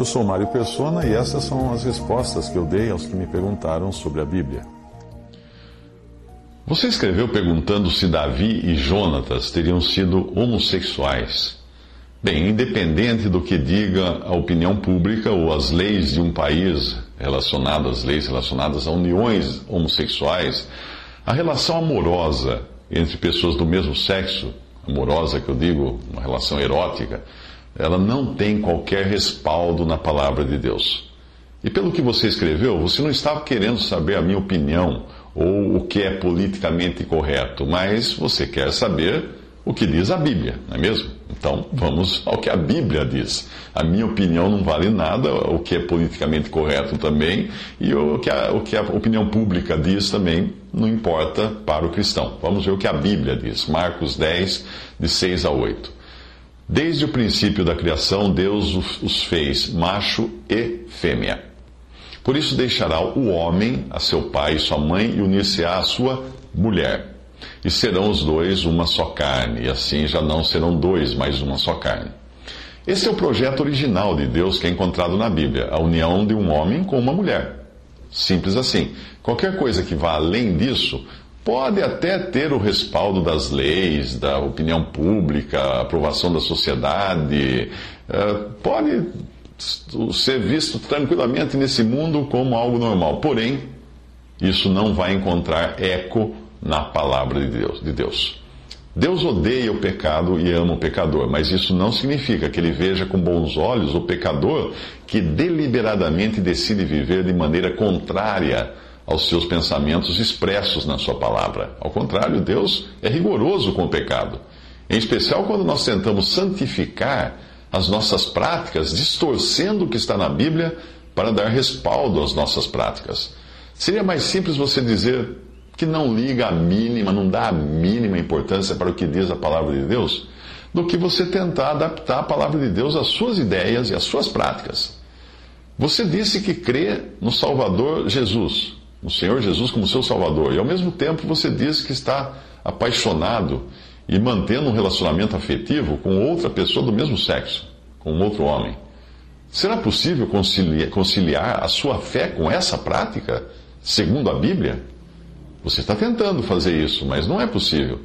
Eu sou Mário Persona e essas são as respostas que eu dei aos que me perguntaram sobre a Bíblia. Você escreveu perguntando se Davi e Jonatas teriam sido homossexuais. Bem, independente do que diga a opinião pública ou as leis de um país relacionadas, leis relacionadas a uniões homossexuais, a relação amorosa entre pessoas do mesmo sexo, amorosa que eu digo, uma relação erótica, ela não tem qualquer respaldo na palavra de Deus. E pelo que você escreveu, você não estava querendo saber a minha opinião ou o que é politicamente correto, mas você quer saber o que diz a Bíblia, não é mesmo? Então vamos ao que a Bíblia diz. A minha opinião não vale nada, o que é politicamente correto também, e o que a, o que a opinião pública diz também não importa para o cristão. Vamos ver o que a Bíblia diz. Marcos 10, de 6 a 8. Desde o princípio da criação, Deus os fez macho e fêmea. Por isso deixará o homem a seu pai e sua mãe e unir-se-á à sua mulher. E serão os dois uma só carne, e assim já não serão dois, mas uma só carne. Esse é o projeto original de Deus que é encontrado na Bíblia, a união de um homem com uma mulher. Simples assim. Qualquer coisa que vá além disso pode até ter o respaldo das leis, da opinião pública, aprovação da sociedade, eh, pode ser visto tranquilamente nesse mundo como algo normal. Porém, isso não vai encontrar eco na palavra de Deus. De Deus. Deus odeia o pecado e ama o pecador, mas isso não significa que ele veja com bons olhos o pecador que deliberadamente decide viver de maneira contrária aos seus pensamentos expressos na sua palavra. Ao contrário, Deus é rigoroso com o pecado. Em especial quando nós tentamos santificar as nossas práticas, distorcendo o que está na Bíblia para dar respaldo às nossas práticas. Seria mais simples você dizer que não liga a mínima, não dá a mínima importância para o que diz a palavra de Deus, do que você tentar adaptar a palavra de Deus às suas ideias e às suas práticas. Você disse que crê no Salvador Jesus, no Senhor Jesus como seu Salvador, e ao mesmo tempo você diz que está apaixonado e mantendo um relacionamento afetivo com outra pessoa do mesmo sexo, com outro homem. Será possível conciliar, conciliar a sua fé com essa prática, segundo a Bíblia? Você está tentando fazer isso, mas não é possível.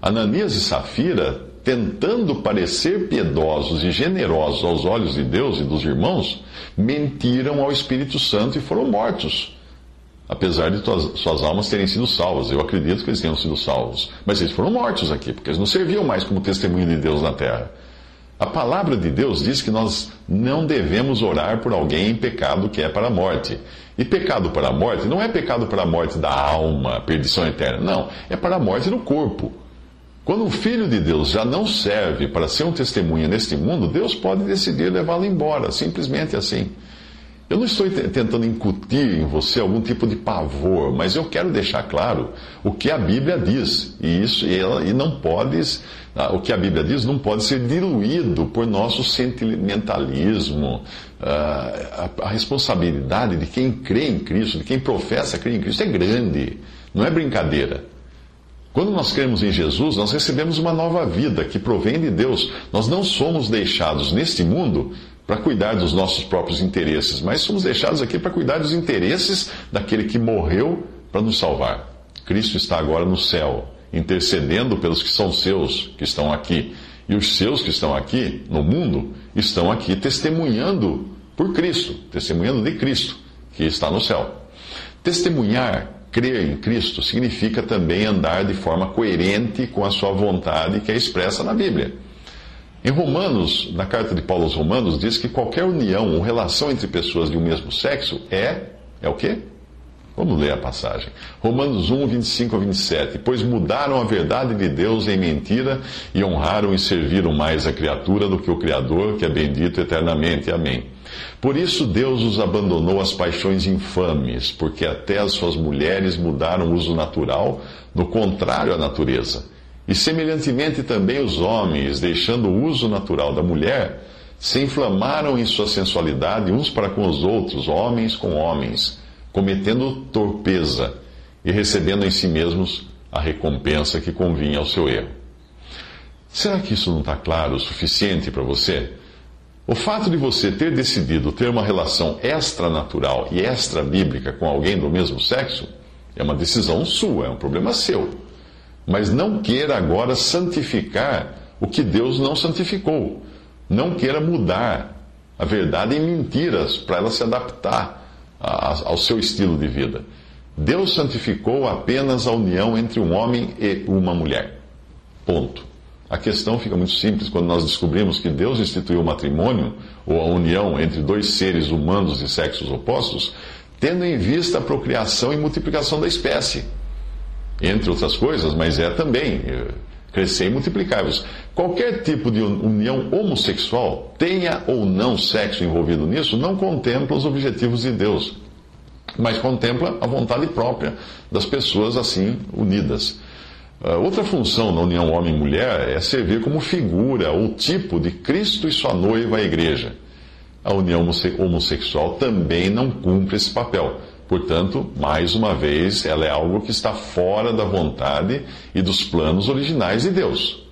Ananias e Safira, tentando parecer piedosos e generosos aos olhos de Deus e dos irmãos, mentiram ao Espírito Santo e foram mortos apesar de suas almas terem sido salvas. Eu acredito que eles tenham sido salvos. Mas eles foram mortos aqui, porque eles não serviam mais como testemunho de Deus na terra. A palavra de Deus diz que nós não devemos orar por alguém em pecado que é para a morte. E pecado para a morte não é pecado para a morte da alma, perdição eterna. Não, é para a morte do corpo. Quando o Filho de Deus já não serve para ser um testemunha neste mundo, Deus pode decidir levá-lo embora, simplesmente assim. Eu não estou tentando incutir em você algum tipo de pavor, mas eu quero deixar claro o que a Bíblia diz. E isso e, ela, e não pode, ah, o que a Bíblia diz não pode ser diluído por nosso sentimentalismo. Ah, a, a responsabilidade de quem crê em Cristo, de quem professa crer em Cristo, é grande, não é brincadeira. Quando nós cremos em Jesus, nós recebemos uma nova vida que provém de Deus. Nós não somos deixados neste mundo para cuidar dos nossos próprios interesses, mas somos deixados aqui para cuidar dos interesses daquele que morreu para nos salvar. Cristo está agora no céu, intercedendo pelos que são seus, que estão aqui. E os seus que estão aqui, no mundo, estão aqui testemunhando por Cristo, testemunhando de Cristo, que está no céu. Testemunhar, crer em Cristo, significa também andar de forma coerente com a sua vontade que é expressa na Bíblia. Em Romanos, na carta de Paulo aos Romanos, diz que qualquer união ou relação entre pessoas de um mesmo sexo é, é o quê? Vamos ler a passagem. Romanos 1, 25 a 27. Pois mudaram a verdade de Deus em mentira e honraram e serviram mais a criatura do que o Criador, que é bendito eternamente. Amém. Por isso Deus os abandonou às paixões infames, porque até as suas mulheres mudaram o uso natural, no contrário à natureza. E semelhantemente também os homens, deixando o uso natural da mulher, se inflamaram em sua sensualidade uns para com os outros, homens com homens cometendo torpeza e recebendo em si mesmos a recompensa que convinha ao seu erro. Será que isso não está claro o suficiente para você? O fato de você ter decidido ter uma relação extranatural e extra-bíblica com alguém do mesmo sexo é uma decisão sua, é um problema seu. Mas não queira agora santificar o que Deus não santificou. Não queira mudar a verdade em mentiras para ela se adaptar ao seu estilo de vida. Deus santificou apenas a união entre um homem e uma mulher. Ponto. A questão fica muito simples quando nós descobrimos que Deus instituiu o matrimônio, ou a união entre dois seres humanos de sexos opostos, tendo em vista a procriação e multiplicação da espécie. Entre outras coisas, mas é também eh, crescer e multiplicar-vos. Qualquer tipo de união homossexual, tenha ou não sexo envolvido nisso, não contempla os objetivos de Deus, mas contempla a vontade própria das pessoas assim unidas. Uh, outra função da união homem-mulher é servir como figura ou tipo de Cristo e sua noiva, a igreja. A união homossexual também não cumpre esse papel Portanto, mais uma vez, ela é algo que está fora da vontade e dos planos originais de Deus.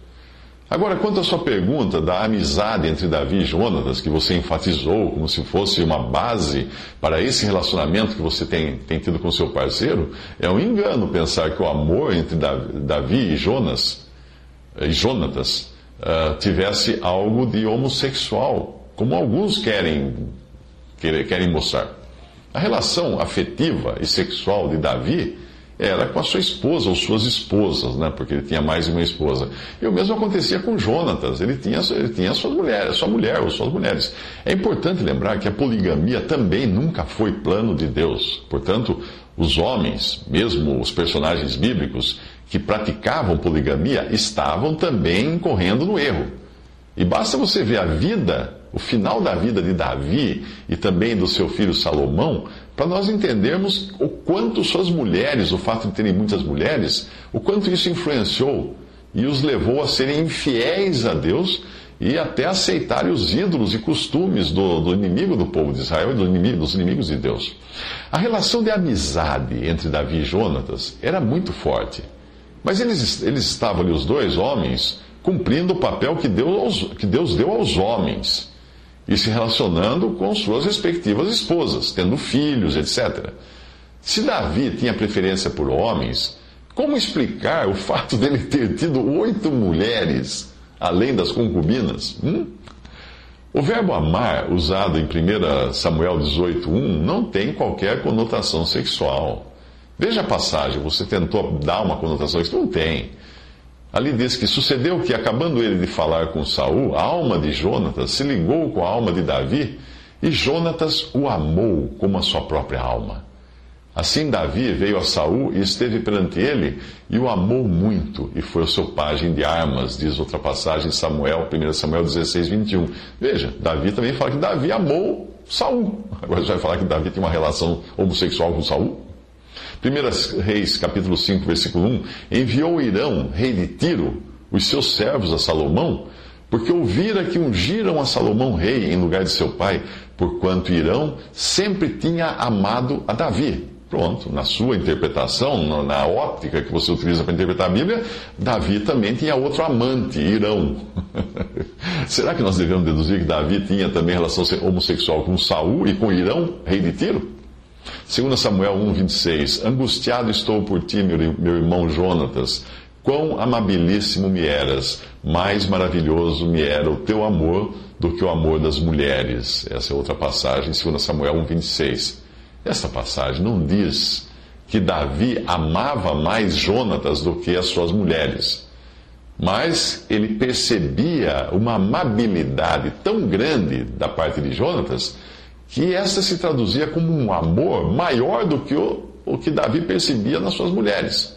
Agora, quanto à sua pergunta da amizade entre Davi e Jonatas, que você enfatizou como se fosse uma base para esse relacionamento que você tem, tem tido com seu parceiro, é um engano pensar que o amor entre Davi e Jonas, e Jonatas uh, tivesse algo de homossexual, como alguns querem, querem mostrar. A relação afetiva e sexual de Davi era com a sua esposa ou suas esposas, né? Porque ele tinha mais de uma esposa. E o mesmo acontecia com Jonatas. Ele tinha, ele tinha suas mulheres, sua mulher ou suas mulheres. É importante lembrar que a poligamia também nunca foi plano de Deus. Portanto, os homens, mesmo os personagens bíblicos que praticavam poligamia, estavam também correndo no erro. E basta você ver a vida o final da vida de Davi e também do seu filho Salomão, para nós entendermos o quanto suas mulheres, o fato de terem muitas mulheres, o quanto isso influenciou e os levou a serem infiéis a Deus e até aceitarem os ídolos e costumes do, do inimigo do povo de Israel e do inimigo, dos inimigos de Deus. A relação de amizade entre Davi e Jonatas era muito forte. Mas eles, eles estavam ali, os dois homens, cumprindo o papel que Deus, que Deus deu aos homens e se relacionando com suas respectivas esposas, tendo filhos, etc. Se Davi tinha preferência por homens, como explicar o fato dele ter tido oito mulheres, além das concubinas? Hum? O verbo amar, usado em 1 Samuel 18,1, não tem qualquer conotação sexual. Veja a passagem, você tentou dar uma conotação sexual? Não tem. Ali diz que sucedeu que, acabando ele de falar com Saul, a alma de Jonatas se ligou com a alma de Davi, e Jonatas o amou como a sua própria alma. Assim Davi veio a Saul e esteve perante ele, e o amou muito, e foi o seu pajem de armas, diz outra passagem, Samuel, 1 Samuel 16, 21. Veja, Davi também fala que Davi amou Saul. Agora você vai falar que Davi tem uma relação homossexual com Saul? 1 Reis, capítulo 5, versículo 1, enviou Irão, rei de Tiro, os seus servos a Salomão, porque ouvira que ungiram a Salomão rei em lugar de seu pai, porquanto Irão sempre tinha amado a Davi. Pronto, na sua interpretação, na óptica que você utiliza para interpretar a Bíblia, Davi também tinha outro amante, Irão. Será que nós devemos deduzir que Davi tinha também relação homossexual com Saul e com Irão, rei de Tiro? 2 Samuel 1,26 Angustiado estou por ti, meu, meu irmão Jonatas. Quão amabilíssimo me eras, mais maravilhoso me era o teu amor do que o amor das mulheres. Essa é outra passagem, 2 Samuel 1,26. Essa passagem não diz que Davi amava mais Jonatas do que as suas mulheres. Mas ele percebia uma amabilidade tão grande da parte de Jonatas que essa se traduzia como um amor maior do que o o que Davi percebia nas suas mulheres.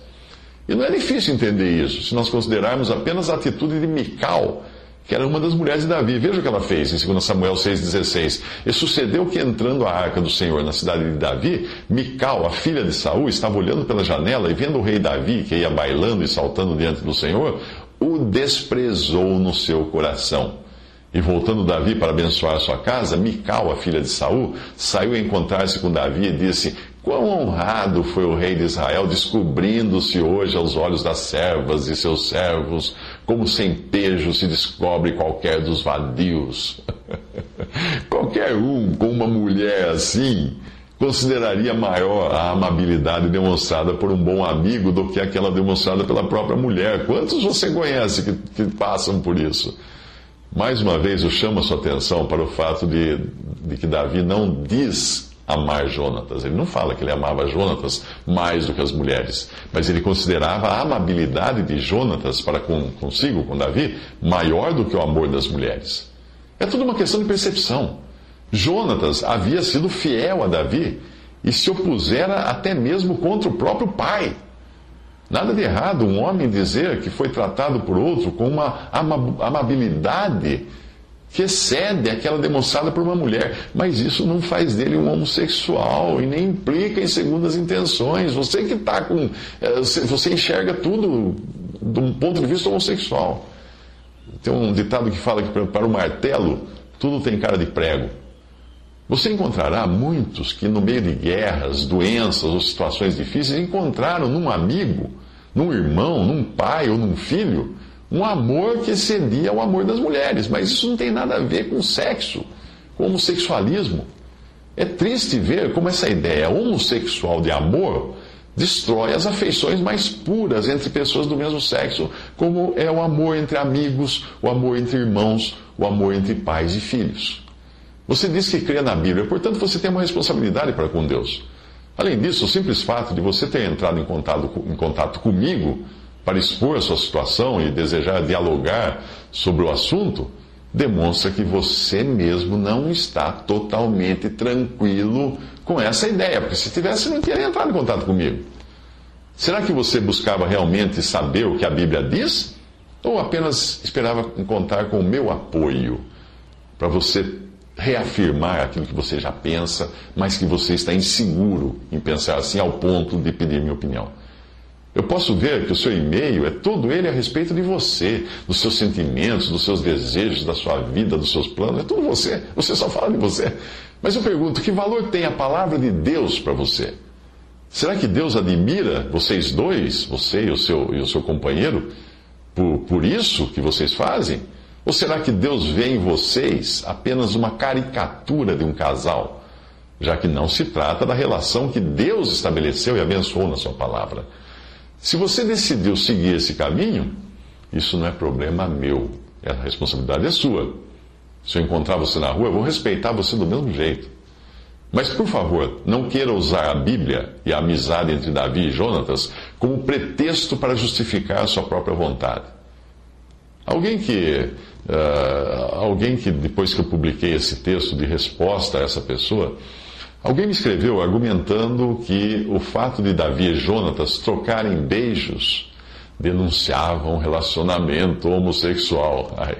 E não é difícil entender isso, se nós considerarmos apenas a atitude de Mical, que era uma das mulheres de Davi. Veja o que ela fez em 2 Samuel 6,16. E sucedeu que entrando a arca do Senhor na cidade de Davi, Mical, a filha de Saul, estava olhando pela janela e vendo o rei Davi, que ia bailando e saltando diante do Senhor, o desprezou no seu coração. E voltando Davi para abençoar sua casa, Mical, a filha de Saul, saiu a encontrar-se com Davi e disse: Quão honrado foi o rei de Israel, descobrindo-se hoje aos olhos das servas e seus servos, como sem pejo se descobre qualquer dos vadios. qualquer um com uma mulher assim consideraria maior a amabilidade demonstrada por um bom amigo do que aquela demonstrada pela própria mulher. Quantos você conhece que, que passam por isso? Mais uma vez, eu chamo a sua atenção para o fato de, de que Davi não diz amar Jonatas. Ele não fala que ele amava Jonatas mais do que as mulheres, mas ele considerava a amabilidade de Jonatas para com, consigo, com Davi, maior do que o amor das mulheres. É tudo uma questão de percepção. Jonatas havia sido fiel a Davi e se opusera até mesmo contra o próprio pai. Nada de errado um homem dizer que foi tratado por outro com uma amabilidade que excede aquela demonstrada por uma mulher. Mas isso não faz dele um homossexual e nem implica em segundas intenções. Você que está com. Eh, você enxerga tudo de um ponto de vista homossexual. Tem um ditado que fala que para o martelo tudo tem cara de prego. Você encontrará muitos que, no meio de guerras, doenças ou situações difíceis, encontraram num amigo, num irmão, num pai ou num filho um amor que excedia ao amor das mulheres. Mas isso não tem nada a ver com sexo, com homossexualismo. É triste ver como essa ideia homossexual de amor destrói as afeições mais puras entre pessoas do mesmo sexo, como é o amor entre amigos, o amor entre irmãos, o amor entre pais e filhos. Você diz que crê na Bíblia, portanto você tem uma responsabilidade para com Deus. Além disso, o simples fato de você ter entrado em contato, em contato comigo para expor a sua situação e desejar dialogar sobre o assunto, demonstra que você mesmo não está totalmente tranquilo com essa ideia, porque se tivesse, não teria entrado em contato comigo. Será que você buscava realmente saber o que a Bíblia diz? Ou apenas esperava contar com o meu apoio para você reafirmar aquilo que você já pensa, mas que você está inseguro em pensar assim ao ponto de pedir minha opinião? Eu posso ver que o seu e-mail é todo ele a respeito de você, dos seus sentimentos, dos seus desejos, da sua vida, dos seus planos. É tudo você. Você só fala de você. Mas eu pergunto: que valor tem a palavra de Deus para você? Será que Deus admira vocês dois, você e o seu, e o seu companheiro, por, por isso que vocês fazem? Ou será que Deus vê em vocês apenas uma caricatura de um casal, já que não se trata da relação que Deus estabeleceu e abençoou na Sua palavra? Se você decidiu seguir esse caminho, isso não é problema meu. A responsabilidade é sua. Se eu encontrar você na rua, eu vou respeitar você do mesmo jeito. Mas, por favor, não queira usar a Bíblia e a amizade entre Davi e Jonatas como pretexto para justificar a sua própria vontade. Alguém que, uh, alguém que, depois que eu publiquei esse texto de resposta a essa pessoa, Alguém me escreveu argumentando que o fato de Davi e Jonatas trocarem beijos denunciava um relacionamento homossexual. Ai.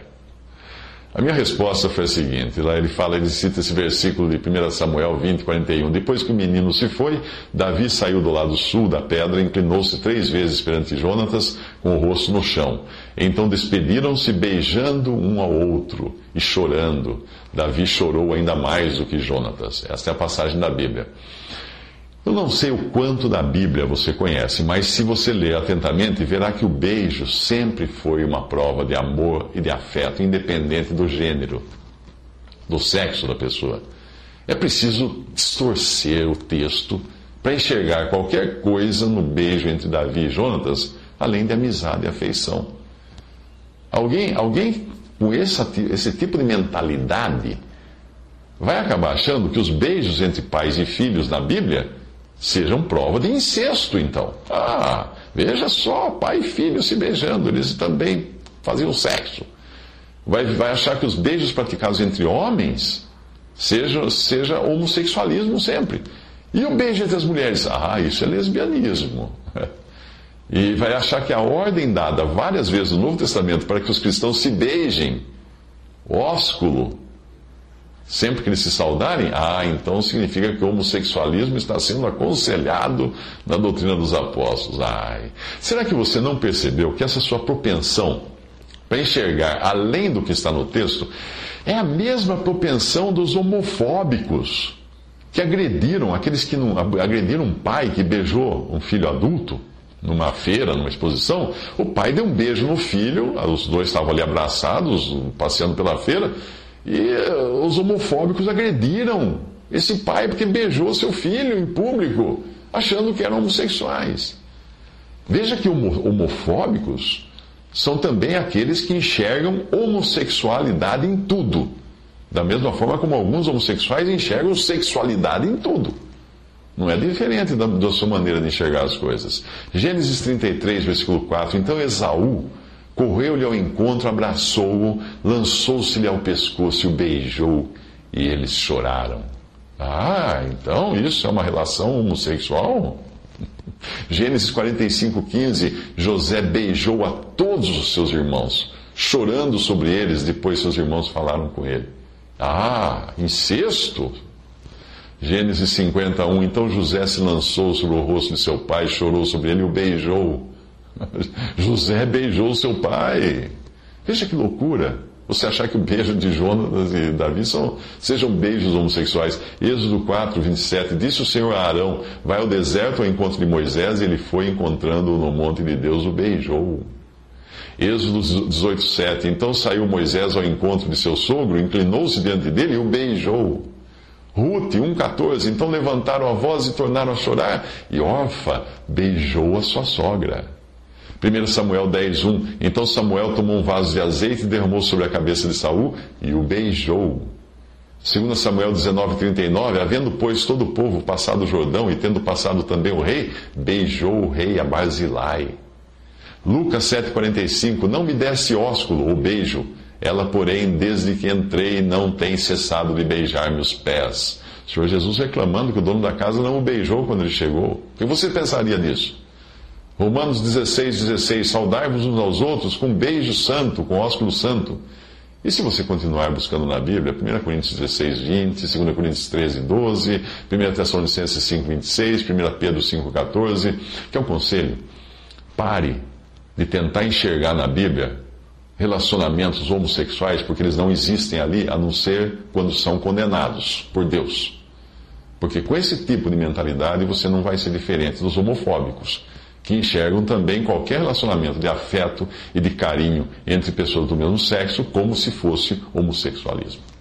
A minha resposta foi a seguinte: lá ele fala, ele cita esse versículo de 1 Samuel 20, 41. Depois que o menino se foi, Davi saiu do lado sul da pedra, inclinou-se três vezes perante Jonatas, com o rosto no chão. Então despediram-se, beijando um ao outro e chorando. Davi chorou ainda mais do que Jonatas. Esta é a passagem da Bíblia. Eu não sei o quanto da Bíblia você conhece, mas se você ler atentamente, verá que o beijo sempre foi uma prova de amor e de afeto, independente do gênero, do sexo da pessoa. É preciso distorcer o texto para enxergar qualquer coisa no beijo entre Davi e Jonatas, além de amizade e afeição. Alguém, alguém com esse, esse tipo de mentalidade vai acabar achando que os beijos entre pais e filhos na Bíblia sejam prova de incesto, então. Ah, veja só, pai e filho se beijando, eles também faziam sexo. Vai, vai achar que os beijos praticados entre homens seja, seja homossexualismo sempre. E o beijo entre as mulheres? Ah, isso é lesbianismo. E vai achar que a ordem dada várias vezes no Novo Testamento para que os cristãos se beijem, ósculo, sempre que eles se saudarem, ah, então significa que o homossexualismo está sendo aconselhado na doutrina dos apóstolos. Ai, será que você não percebeu que essa sua propensão para enxergar além do que está no texto é a mesma propensão dos homofóbicos que agrediram, aqueles que não, agrediram um pai que beijou um filho adulto numa feira, numa exposição, o pai deu um beijo no filho, os dois estavam ali abraçados, passeando pela feira, e eh, os homofóbicos agrediram esse pai porque beijou seu filho em público, achando que eram homossexuais. Veja que homofóbicos são também aqueles que enxergam homossexualidade em tudo. Da mesma forma como alguns homossexuais enxergam sexualidade em tudo. Não é diferente da, da sua maneira de enxergar as coisas. Gênesis 33, versículo 4. Então Esaú correu-lhe ao encontro, abraçou-o, lançou-se-lhe ao pescoço e o beijou, e eles choraram. Ah, então isso é uma relação homossexual? Gênesis 45, 15. José beijou a todos os seus irmãos, chorando sobre eles, depois seus irmãos falaram com ele. Ah, incesto? Gênesis 51. Então José se lançou sobre o rosto de seu pai, chorou sobre ele e o beijou. José beijou seu pai. Veja que loucura. Você achar que o beijo de Jonas e Davi são, sejam beijos homossexuais. Êxodo 4, 27. Disse o Senhor a Arão: Vai ao deserto ao encontro de Moisés, e ele foi encontrando no monte de Deus, o beijou. Êxodo 18, 7. Então saiu Moisés ao encontro de seu sogro, inclinou-se diante dele e o beijou. Ruth 1,14. Então levantaram a voz e tornaram a chorar, e Orfa beijou a sua sogra. 1 Samuel 10, 1. Então Samuel tomou um vaso de azeite e derramou sobre a cabeça de Saul e o beijou. 2 Samuel 19, 39. Havendo, pois, todo o povo passado o Jordão e tendo passado também o rei, beijou o rei a Barzilai. Lucas 7, 45. Não me desse ósculo, o beijo ela, porém, desde que entrei, não tem cessado de beijar meus pés. O Senhor Jesus reclamando que o dono da casa não o beijou quando ele chegou. O que você pensaria nisso? Romanos 16, 16. Saudai-vos uns aos outros com beijo santo, com ósculo santo. E se você continuar buscando na Bíblia, 1 Coríntios 16, 20, 2 Coríntios 13, 12, 1 Tessalonicenses 5, 26, 1 Pedro 5, 14, que é um conselho. Pare de tentar enxergar na Bíblia relacionamentos homossexuais, porque eles não existem ali, a não ser quando são condenados por Deus. Porque com esse tipo de mentalidade você não vai ser diferente dos homofóbicos, que enxergam também qualquer relacionamento de afeto e de carinho entre pessoas do mesmo sexo como se fosse homossexualismo.